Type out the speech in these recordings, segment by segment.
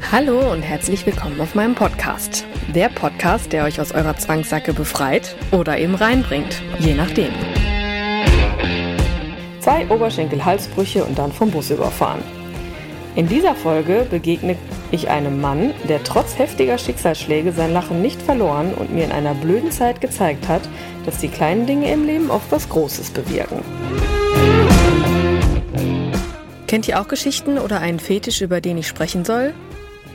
Hallo und herzlich willkommen auf meinem Podcast. Der Podcast, der euch aus eurer Zwangssacke befreit oder eben reinbringt, je nachdem. Zwei Oberschenkel-Halsbrüche und dann vom Bus überfahren. In dieser Folge begegne ich einem Mann, der trotz heftiger Schicksalsschläge sein Lachen nicht verloren und mir in einer blöden Zeit gezeigt hat, dass die kleinen Dinge im Leben oft was Großes bewirken. Kennt ihr auch Geschichten oder einen Fetisch, über den ich sprechen soll?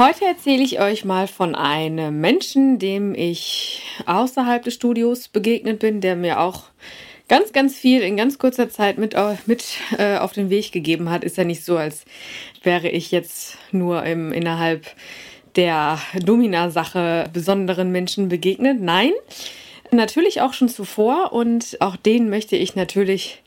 Heute erzähle ich euch mal von einem Menschen, dem ich außerhalb des Studios begegnet bin, der mir auch ganz, ganz viel in ganz kurzer Zeit mit, mit äh, auf den Weg gegeben hat. Ist ja nicht so, als wäre ich jetzt nur im, innerhalb der Domina-Sache besonderen Menschen begegnet. Nein, Natürlich auch schon zuvor und auch den möchte ich natürlich,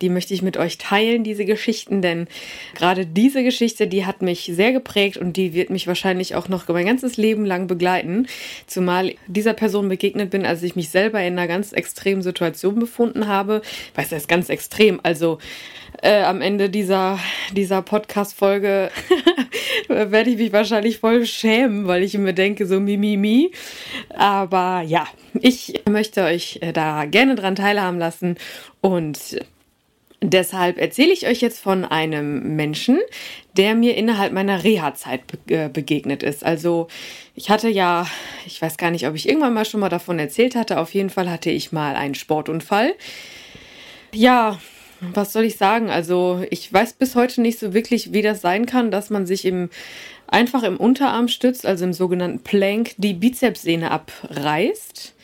die möchte ich mit euch teilen, diese Geschichten, denn gerade diese Geschichte, die hat mich sehr geprägt und die wird mich wahrscheinlich auch noch mein ganzes Leben lang begleiten, zumal dieser Person begegnet bin, als ich mich selber in einer ganz extremen Situation befunden habe. Weiß das ist ganz extrem, also äh, am Ende dieser, dieser Podcast-Folge werde ich mich wahrscheinlich voll schämen, weil ich mir denke, so mimimi. Mi, mi. Aber ja, ich möchte euch äh, da gerne dran teilhaben lassen und Deshalb erzähle ich euch jetzt von einem Menschen, der mir innerhalb meiner Reha-Zeit äh, begegnet ist. Also ich hatte ja, ich weiß gar nicht, ob ich irgendwann mal schon mal davon erzählt hatte. Auf jeden Fall hatte ich mal einen Sportunfall. Ja, was soll ich sagen? Also ich weiß bis heute nicht so wirklich, wie das sein kann, dass man sich im einfach im Unterarm stützt, also im sogenannten Plank, die Bizepssehne abreißt.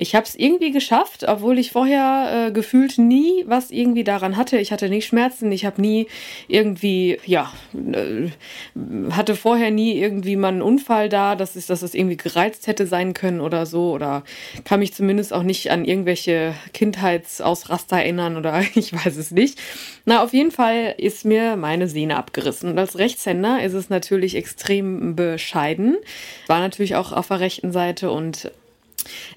Ich habe es irgendwie geschafft, obwohl ich vorher äh, gefühlt nie was irgendwie daran hatte. Ich hatte nicht Schmerzen, ich habe nie irgendwie, ja, äh, hatte vorher nie irgendwie mal einen Unfall da, dass es, dass es irgendwie gereizt hätte sein können oder so. Oder kann mich zumindest auch nicht an irgendwelche Kindheitsausraster erinnern oder ich weiß es nicht. Na, auf jeden Fall ist mir meine Sehne abgerissen. Und als Rechtshänder ist es natürlich extrem bescheiden. War natürlich auch auf der rechten Seite und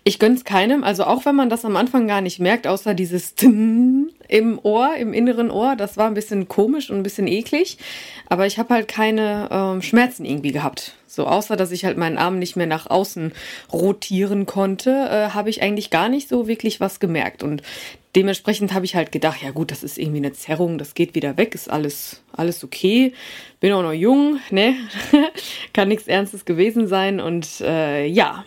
ich gönn's keinem, also auch wenn man das am Anfang gar nicht merkt, außer dieses im Ohr, im inneren Ohr, das war ein bisschen komisch und ein bisschen eklig, aber ich habe halt keine ähm, Schmerzen irgendwie gehabt. So außer dass ich halt meinen Arm nicht mehr nach außen rotieren konnte, äh, habe ich eigentlich gar nicht so wirklich was gemerkt und dementsprechend habe ich halt gedacht, ja gut, das ist irgendwie eine Zerrung, das geht wieder weg, ist alles alles okay. Bin auch noch jung, ne? Kann nichts Ernstes gewesen sein und äh, ja.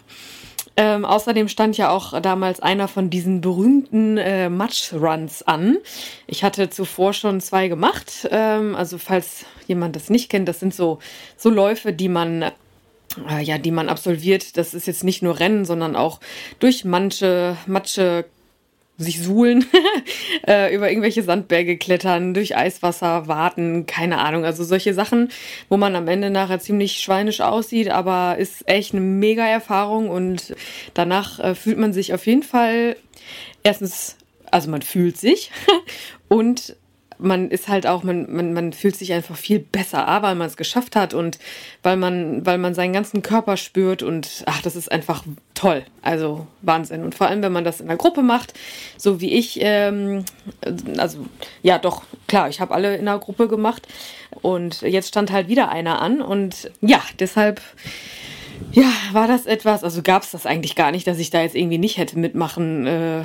Ähm, außerdem stand ja auch damals einer von diesen berühmten äh, Match-Runs an. Ich hatte zuvor schon zwei gemacht. Ähm, also falls jemand das nicht kennt, das sind so, so Läufe, die man äh, ja, die man absolviert. Das ist jetzt nicht nur Rennen, sondern auch durch manche Matsche sich suhlen, äh, über irgendwelche Sandberge klettern, durch Eiswasser warten, keine Ahnung. Also solche Sachen, wo man am Ende nachher ziemlich schweinisch aussieht, aber ist echt eine mega Erfahrung und danach äh, fühlt man sich auf jeden Fall erstens, also man fühlt sich und man ist halt auch, man, man, man fühlt sich einfach viel besser, A, weil man es geschafft hat und weil man, weil man seinen ganzen Körper spürt und ach, das ist einfach toll. Also Wahnsinn. Und vor allem, wenn man das in einer Gruppe macht, so wie ich, ähm, also ja, doch, klar, ich habe alle in einer Gruppe gemacht und jetzt stand halt wieder einer an und ja, deshalb. Ja, war das etwas, also gab es das eigentlich gar nicht, dass ich da jetzt irgendwie nicht hätte mitmachen äh,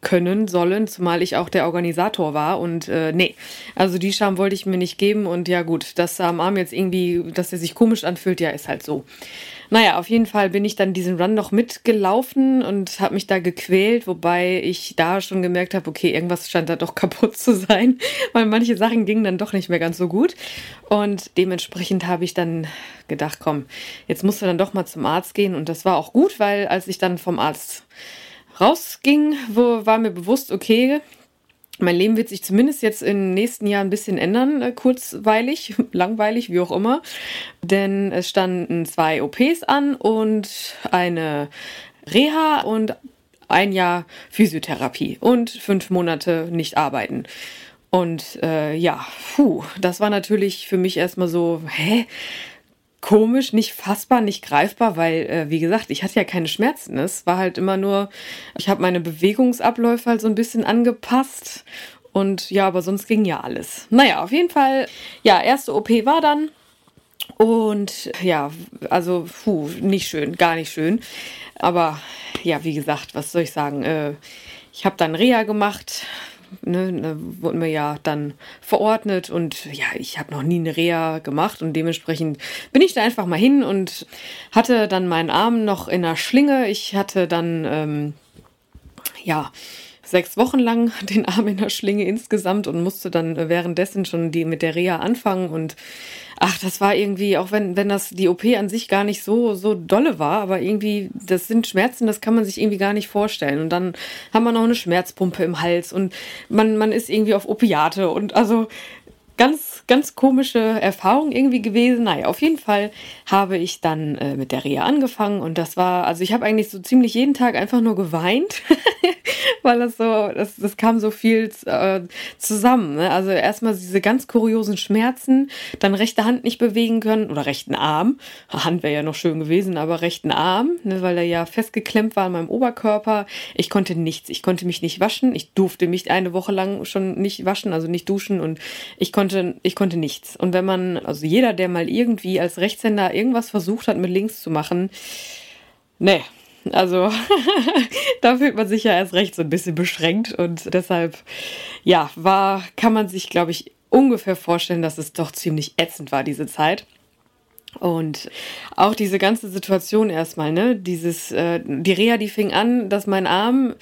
können, sollen, zumal ich auch der Organisator war. Und äh, nee, also die Scham wollte ich mir nicht geben. Und ja gut, dass am Arm jetzt irgendwie, dass er sich komisch anfühlt, ja, ist halt so. Naja, auf jeden Fall bin ich dann diesen Run noch mitgelaufen und habe mich da gequält, wobei ich da schon gemerkt habe, okay, irgendwas scheint da doch kaputt zu sein, weil manche Sachen gingen dann doch nicht mehr ganz so gut. Und dementsprechend habe ich dann gedacht, komm, jetzt musst du dann doch mal zum Arzt gehen. Und das war auch gut, weil als ich dann vom Arzt rausging, wo war mir bewusst, okay, mein Leben wird sich zumindest jetzt im nächsten Jahr ein bisschen ändern, äh, kurzweilig, langweilig, wie auch immer. Denn es standen zwei OPs an und eine Reha und ein Jahr Physiotherapie und fünf Monate nicht arbeiten. Und äh, ja, puh, das war natürlich für mich erstmal so, hä? Komisch, nicht fassbar, nicht greifbar, weil, äh, wie gesagt, ich hatte ja keine Schmerzen. Es war halt immer nur, ich habe meine Bewegungsabläufe halt so ein bisschen angepasst. Und ja, aber sonst ging ja alles. Naja, auf jeden Fall, ja, erste OP war dann. Und ja, also, puh, nicht schön, gar nicht schön. Aber ja, wie gesagt, was soll ich sagen? Äh, ich habe dann Reha gemacht, ne, ne, wurden wir ja dann verordnet und ja, ich habe noch nie eine Reha gemacht und dementsprechend bin ich da einfach mal hin und hatte dann meinen Arm noch in der Schlinge. Ich hatte dann, ähm, ja, sechs Wochen lang den Arm in der Schlinge insgesamt und musste dann währenddessen schon die mit der Reha anfangen und ach, das war irgendwie, auch wenn, wenn das die OP an sich gar nicht so, so dolle war, aber irgendwie, das sind Schmerzen, das kann man sich irgendwie gar nicht vorstellen. Und dann haben wir noch eine Schmerzpumpe im Hals und man, man ist irgendwie auf Opiate und also ganz, ganz komische Erfahrung irgendwie gewesen. Naja, auf jeden Fall habe ich dann äh, mit der Reha angefangen und das war, also ich habe eigentlich so ziemlich jeden Tag einfach nur geweint, weil das so, das, das kam so viel äh, zusammen. Ne? Also erstmal diese ganz kuriosen Schmerzen, dann rechte Hand nicht bewegen können oder rechten Arm. Hand wäre ja noch schön gewesen, aber rechten Arm, ne, weil er ja festgeklemmt war an meinem Oberkörper. Ich konnte nichts, ich konnte mich nicht waschen, ich durfte mich eine Woche lang schon nicht waschen, also nicht duschen und ich konnte, ich konnte nichts. Und wenn man, also jeder, der mal irgendwie als Rechtshänder irgendwas versucht hat mit links zu machen, ne, also da fühlt man sich ja erst recht so ein bisschen beschränkt und deshalb, ja, war, kann man sich, glaube ich, ungefähr vorstellen, dass es doch ziemlich ätzend war, diese Zeit. Und auch diese ganze Situation erstmal, ne, dieses, äh, die Reha, die fing an, dass mein Arm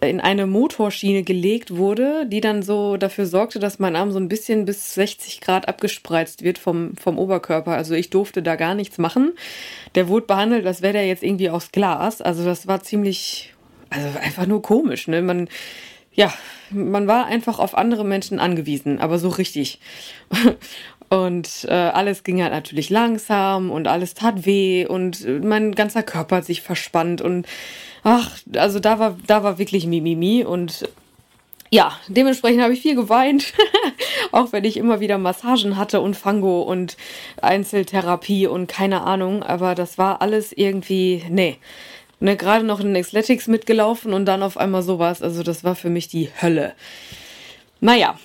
in eine Motorschiene gelegt wurde, die dann so dafür sorgte, dass mein Arm so ein bisschen bis 60 Grad abgespreizt wird vom, vom Oberkörper. Also ich durfte da gar nichts machen. Der wurde behandelt, als wäre der jetzt irgendwie aus Glas. Also das war ziemlich, also einfach nur komisch. Ne? Man, ja, man war einfach auf andere Menschen angewiesen, aber so richtig. Und äh, alles ging halt natürlich langsam und alles tat weh und mein ganzer Körper hat sich verspannt und ach, also da war, da war wirklich Mimimi und ja, dementsprechend habe ich viel geweint, auch wenn ich immer wieder Massagen hatte und Fango und Einzeltherapie und keine Ahnung, aber das war alles irgendwie, nee. Ne, gerade noch in Athletics mitgelaufen und dann auf einmal sowas, also das war für mich die Hölle. Naja,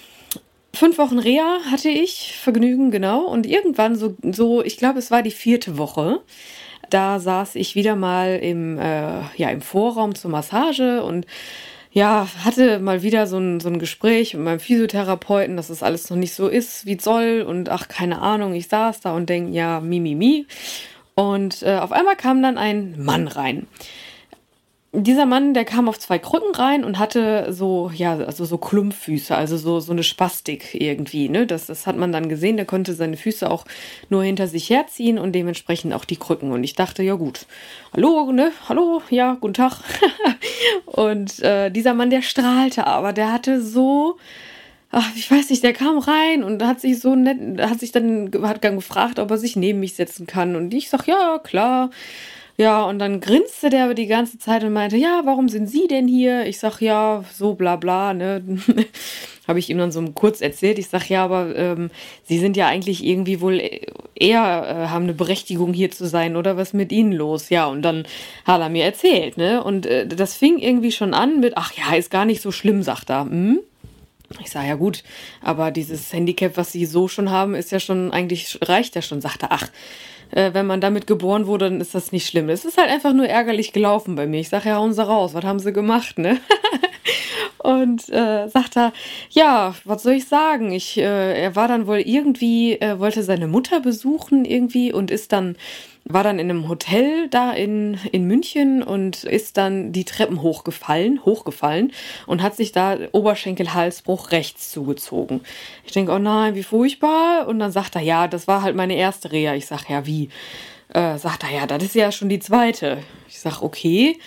fünf Wochen Reha hatte ich, Vergnügen, genau, und irgendwann so, so ich glaube, es war die vierte Woche, da saß ich wieder mal im, äh, ja, im Vorraum zur Massage und ja, hatte mal wieder so ein, so ein Gespräch mit meinem Physiotherapeuten, dass das alles noch nicht so ist, wie es soll. Und ach, keine Ahnung, ich saß da und denk, ja, mi, mi, mi. Und äh, auf einmal kam dann ein Mann rein dieser Mann, der kam auf zwei Krücken rein und hatte so, ja, also so Klumpfüße, also so, so eine Spastik irgendwie, ne? Das, das hat man dann gesehen, der konnte seine Füße auch nur hinter sich herziehen und dementsprechend auch die Krücken. Und ich dachte, ja gut, hallo, ne? Hallo, ja, guten Tag. und äh, dieser Mann, der strahlte, aber der hatte so, ach, ich weiß nicht, der kam rein und hat sich so nett, hat sich dann, hat dann gefragt, ob er sich neben mich setzen kann. Und ich sag, ja, klar. Ja, und dann grinste der aber die ganze Zeit und meinte, ja, warum sind Sie denn hier? Ich sag, ja, so bla bla, ne? Habe ich ihm dann so kurz erzählt. Ich sag, ja, aber ähm, Sie sind ja eigentlich irgendwie wohl eher, äh, haben eine Berechtigung hier zu sein, oder was mit Ihnen los? Ja, und dann hat er mir erzählt, ne? Und äh, das fing irgendwie schon an mit, ach ja, ist gar nicht so schlimm, sagt er. Hm? Ich sage, ja gut, aber dieses Handicap, was Sie so schon haben, ist ja schon, eigentlich reicht ja schon, sagt er, ach, äh, wenn man damit geboren wurde, dann ist das nicht schlimm. Es ist halt einfach nur ärgerlich gelaufen bei mir. Ich sage, ja, hauen sie raus, was haben sie gemacht, ne? Und äh, sagt er, ja, was soll ich sagen? Ich, äh, er war dann wohl irgendwie, äh, wollte seine Mutter besuchen irgendwie und ist dann war dann in einem Hotel da in, in München und ist dann die Treppen hochgefallen, hochgefallen und hat sich da Oberschenkelhalsbruch rechts zugezogen. Ich denke, oh nein, wie furchtbar. Und dann sagt er, ja, das war halt meine erste Reha. Ich sag, ja, wie? Äh, sagt er, ja, das ist ja schon die zweite. Ich sag, okay.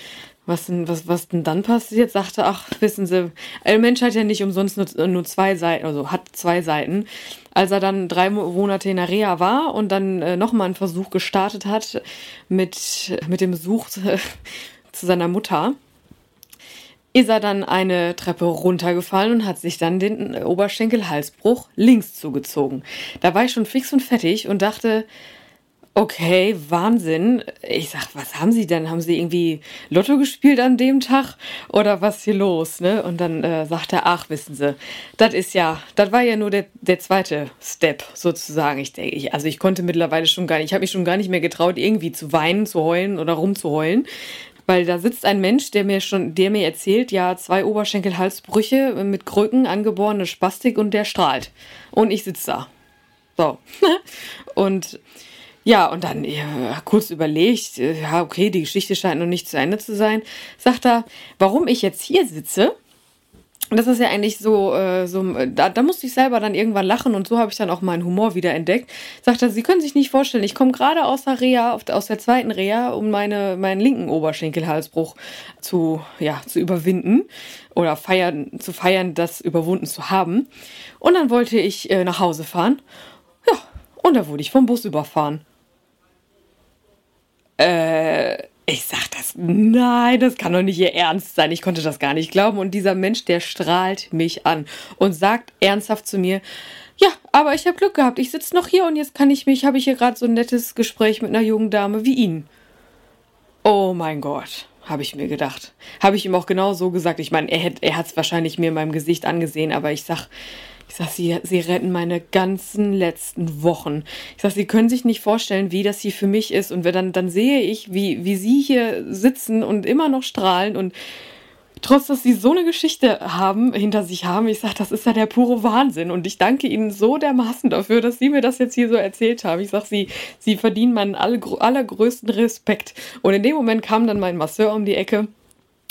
Was denn, was, was denn dann passiert? Sagte, ach, wissen Sie, ein Mensch hat ja nicht umsonst nur, nur zwei Seiten, also hat zwei Seiten. Als er dann drei Monate in der Reha war und dann äh, nochmal einen Versuch gestartet hat mit, mit dem Besuch zu, zu seiner Mutter, ist er dann eine Treppe runtergefallen und hat sich dann den Oberschenkelhalsbruch links zugezogen. Da war ich schon fix und fertig und dachte, Okay, Wahnsinn. Ich sag, was haben Sie denn? Haben Sie irgendwie Lotto gespielt an dem Tag? Oder was hier los? Ne? Und dann äh, sagt er, ach, wissen Sie, das ist ja, das war ja nur der, der zweite Step sozusagen. Ich denke, also ich konnte mittlerweile schon gar nicht, ich habe mich schon gar nicht mehr getraut, irgendwie zu weinen, zu heulen oder rumzuheulen. Weil da sitzt ein Mensch, der mir schon, der mir erzählt, ja, zwei Oberschenkelhalsbrüche mit Krücken, angeborene Spastik und der strahlt. Und ich sitze da. So. und ja, und dann ja, kurz überlegt, äh, ja, okay, die Geschichte scheint noch nicht zu Ende zu sein. Sagt er, warum ich jetzt hier sitze. Das ist ja eigentlich so, äh, so da, da musste ich selber dann irgendwann lachen und so habe ich dann auch meinen Humor wieder entdeckt. Sagt er, Sie können sich nicht vorstellen, ich komme gerade aus der Reha, aus der zweiten Reha, um meine, meinen linken Oberschenkelhalsbruch zu, ja, zu überwinden oder feiern, zu feiern, das überwunden zu haben. Und dann wollte ich äh, nach Hause fahren. Ja, und da wurde ich vom Bus überfahren. Äh, ich sag das, nein, das kann doch nicht ihr Ernst sein. Ich konnte das gar nicht glauben. Und dieser Mensch, der strahlt mich an und sagt ernsthaft zu mir, ja, aber ich habe Glück gehabt. Ich sitze noch hier und jetzt kann ich mich, habe ich hier gerade so ein nettes Gespräch mit einer jungen Dame wie Ihnen. Oh mein Gott, habe ich mir gedacht. Habe ich ihm auch genau so gesagt. Ich meine, er, er hat es wahrscheinlich mir in meinem Gesicht angesehen, aber ich sag, ich sag, sie, sie retten meine ganzen letzten Wochen. Ich sag, sie können sich nicht vorstellen, wie das hier für mich ist. Und dann, dann sehe ich, wie, wie sie hier sitzen und immer noch strahlen und trotz, dass sie so eine Geschichte haben, hinter sich haben, ich sag, das ist ja der pure Wahnsinn. Und ich danke ihnen so dermaßen dafür, dass sie mir das jetzt hier so erzählt haben. Ich sag, sie, sie verdienen meinen allergrößten Respekt. Und in dem Moment kam dann mein Masseur um die Ecke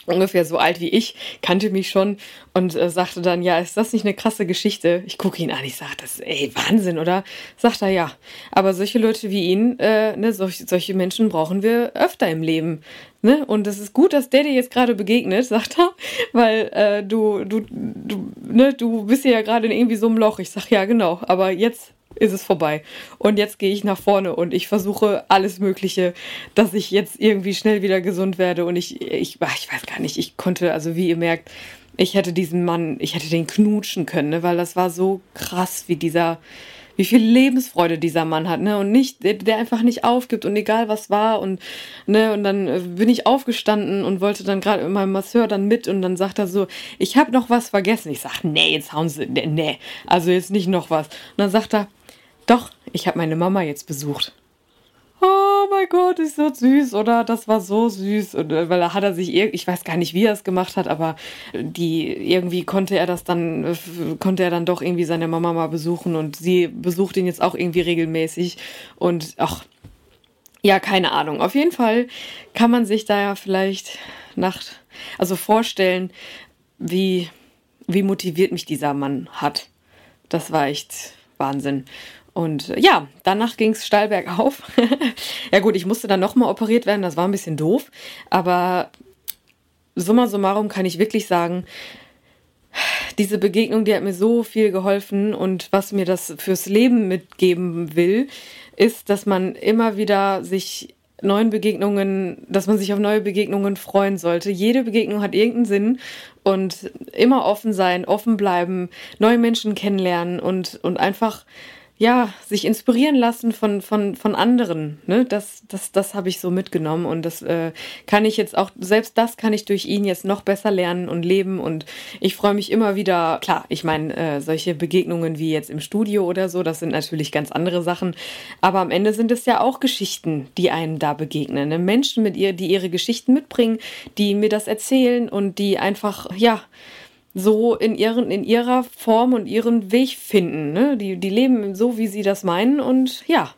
ungefähr so alt wie ich, kannte mich schon und äh, sagte dann, ja, ist das nicht eine krasse Geschichte? Ich gucke ihn an, ich sage, das, ey, Wahnsinn, oder? Sagt er, ja. Aber solche Leute wie ihn, äh, ne, solch, solche Menschen brauchen wir öfter im Leben. Ne? Und es ist gut, dass der dir jetzt gerade begegnet, sagt er, weil äh, du, du, du, ne, du bist ja gerade in irgendwie so einem Loch. Ich sag, ja, genau, aber jetzt ist es vorbei. Und jetzt gehe ich nach vorne und ich versuche alles Mögliche, dass ich jetzt irgendwie schnell wieder gesund werde. Und ich, ich, ich weiß gar nicht, ich konnte, also wie ihr merkt, ich hätte diesen Mann, ich hätte den knutschen können, ne? weil das war so krass, wie dieser, wie viel Lebensfreude dieser Mann hat, ne? Und nicht, der, der einfach nicht aufgibt und egal was war und, ne, und dann äh, bin ich aufgestanden und wollte dann gerade mit meinem Masseur dann mit und dann sagt er so, ich habe noch was vergessen. Ich sag, nee, jetzt hauen sie, nee, nee, also jetzt nicht noch was. Und dann sagt er, doch, ich habe meine Mama jetzt besucht. Oh mein Gott, ist so süß, oder? Das war so süß. Und äh, weil da hat er sich, ich weiß gar nicht, wie er es gemacht hat, aber die, irgendwie konnte er das dann, äh, konnte er dann doch irgendwie seine Mama mal besuchen und sie besucht ihn jetzt auch irgendwie regelmäßig. Und ach, ja, keine Ahnung. Auf jeden Fall kann man sich da ja vielleicht nach, also vorstellen, wie, wie motiviert mich dieser Mann hat. Das war echt Wahnsinn. Und äh, ja, danach ging es steil bergauf. ja gut, ich musste dann nochmal operiert werden, das war ein bisschen doof. Aber summa summarum kann ich wirklich sagen, diese Begegnung, die hat mir so viel geholfen und was mir das fürs Leben mitgeben will, ist, dass man immer wieder sich neuen Begegnungen, dass man sich auf neue Begegnungen freuen sollte. Jede Begegnung hat irgendeinen Sinn und immer offen sein, offen bleiben, neue Menschen kennenlernen und, und einfach ja, sich inspirieren lassen von, von, von anderen. Ne? Das, das, das habe ich so mitgenommen und das äh, kann ich jetzt auch, selbst das kann ich durch ihn jetzt noch besser lernen und leben und ich freue mich immer wieder, klar, ich meine, äh, solche Begegnungen wie jetzt im Studio oder so, das sind natürlich ganz andere Sachen, aber am Ende sind es ja auch Geschichten, die einem da begegnen. Ne? Menschen mit ihr, die ihre Geschichten mitbringen, die mir das erzählen und die einfach, ja, so in, ihren, in ihrer Form und ihren Weg finden. Ne? Die, die leben so, wie sie das meinen und ja,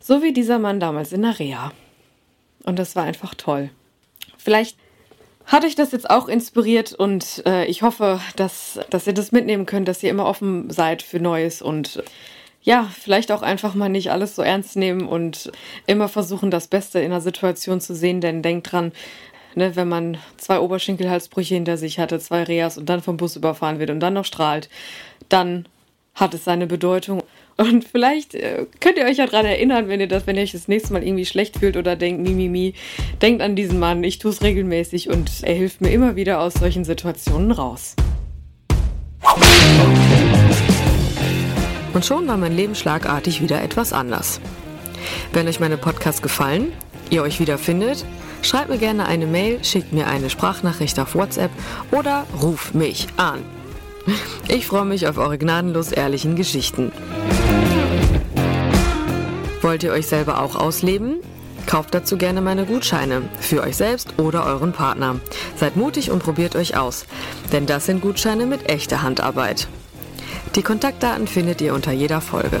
so wie dieser Mann damals in der Reha. Und das war einfach toll. Vielleicht hat euch das jetzt auch inspiriert und äh, ich hoffe, dass, dass ihr das mitnehmen könnt, dass ihr immer offen seid für Neues und ja, vielleicht auch einfach mal nicht alles so ernst nehmen und immer versuchen, das Beste in der Situation zu sehen, denn denkt dran, ne, wenn man zwei Oberschenkelhalsbrüche hinter sich hatte, zwei Reas und dann vom Bus überfahren wird und dann noch strahlt, dann hat es seine Bedeutung. Und vielleicht äh, könnt ihr euch ja daran erinnern, wenn ihr das, wenn ihr euch das nächste Mal irgendwie schlecht fühlt oder denkt, Mimimi, mi, mi, denkt an diesen Mann, ich tue es regelmäßig und er hilft mir immer wieder aus solchen Situationen raus. Und schon war mein Leben schlagartig wieder etwas anders. Wenn euch meine Podcasts gefallen, ihr euch wiederfindet, schreibt mir gerne eine Mail, schickt mir eine Sprachnachricht auf WhatsApp oder ruft mich an. Ich freue mich auf eure gnadenlos ehrlichen Geschichten. Wollt ihr euch selber auch ausleben? Kauft dazu gerne meine Gutscheine für euch selbst oder euren Partner. Seid mutig und probiert euch aus, denn das sind Gutscheine mit echter Handarbeit. Die Kontaktdaten findet ihr unter jeder Folge.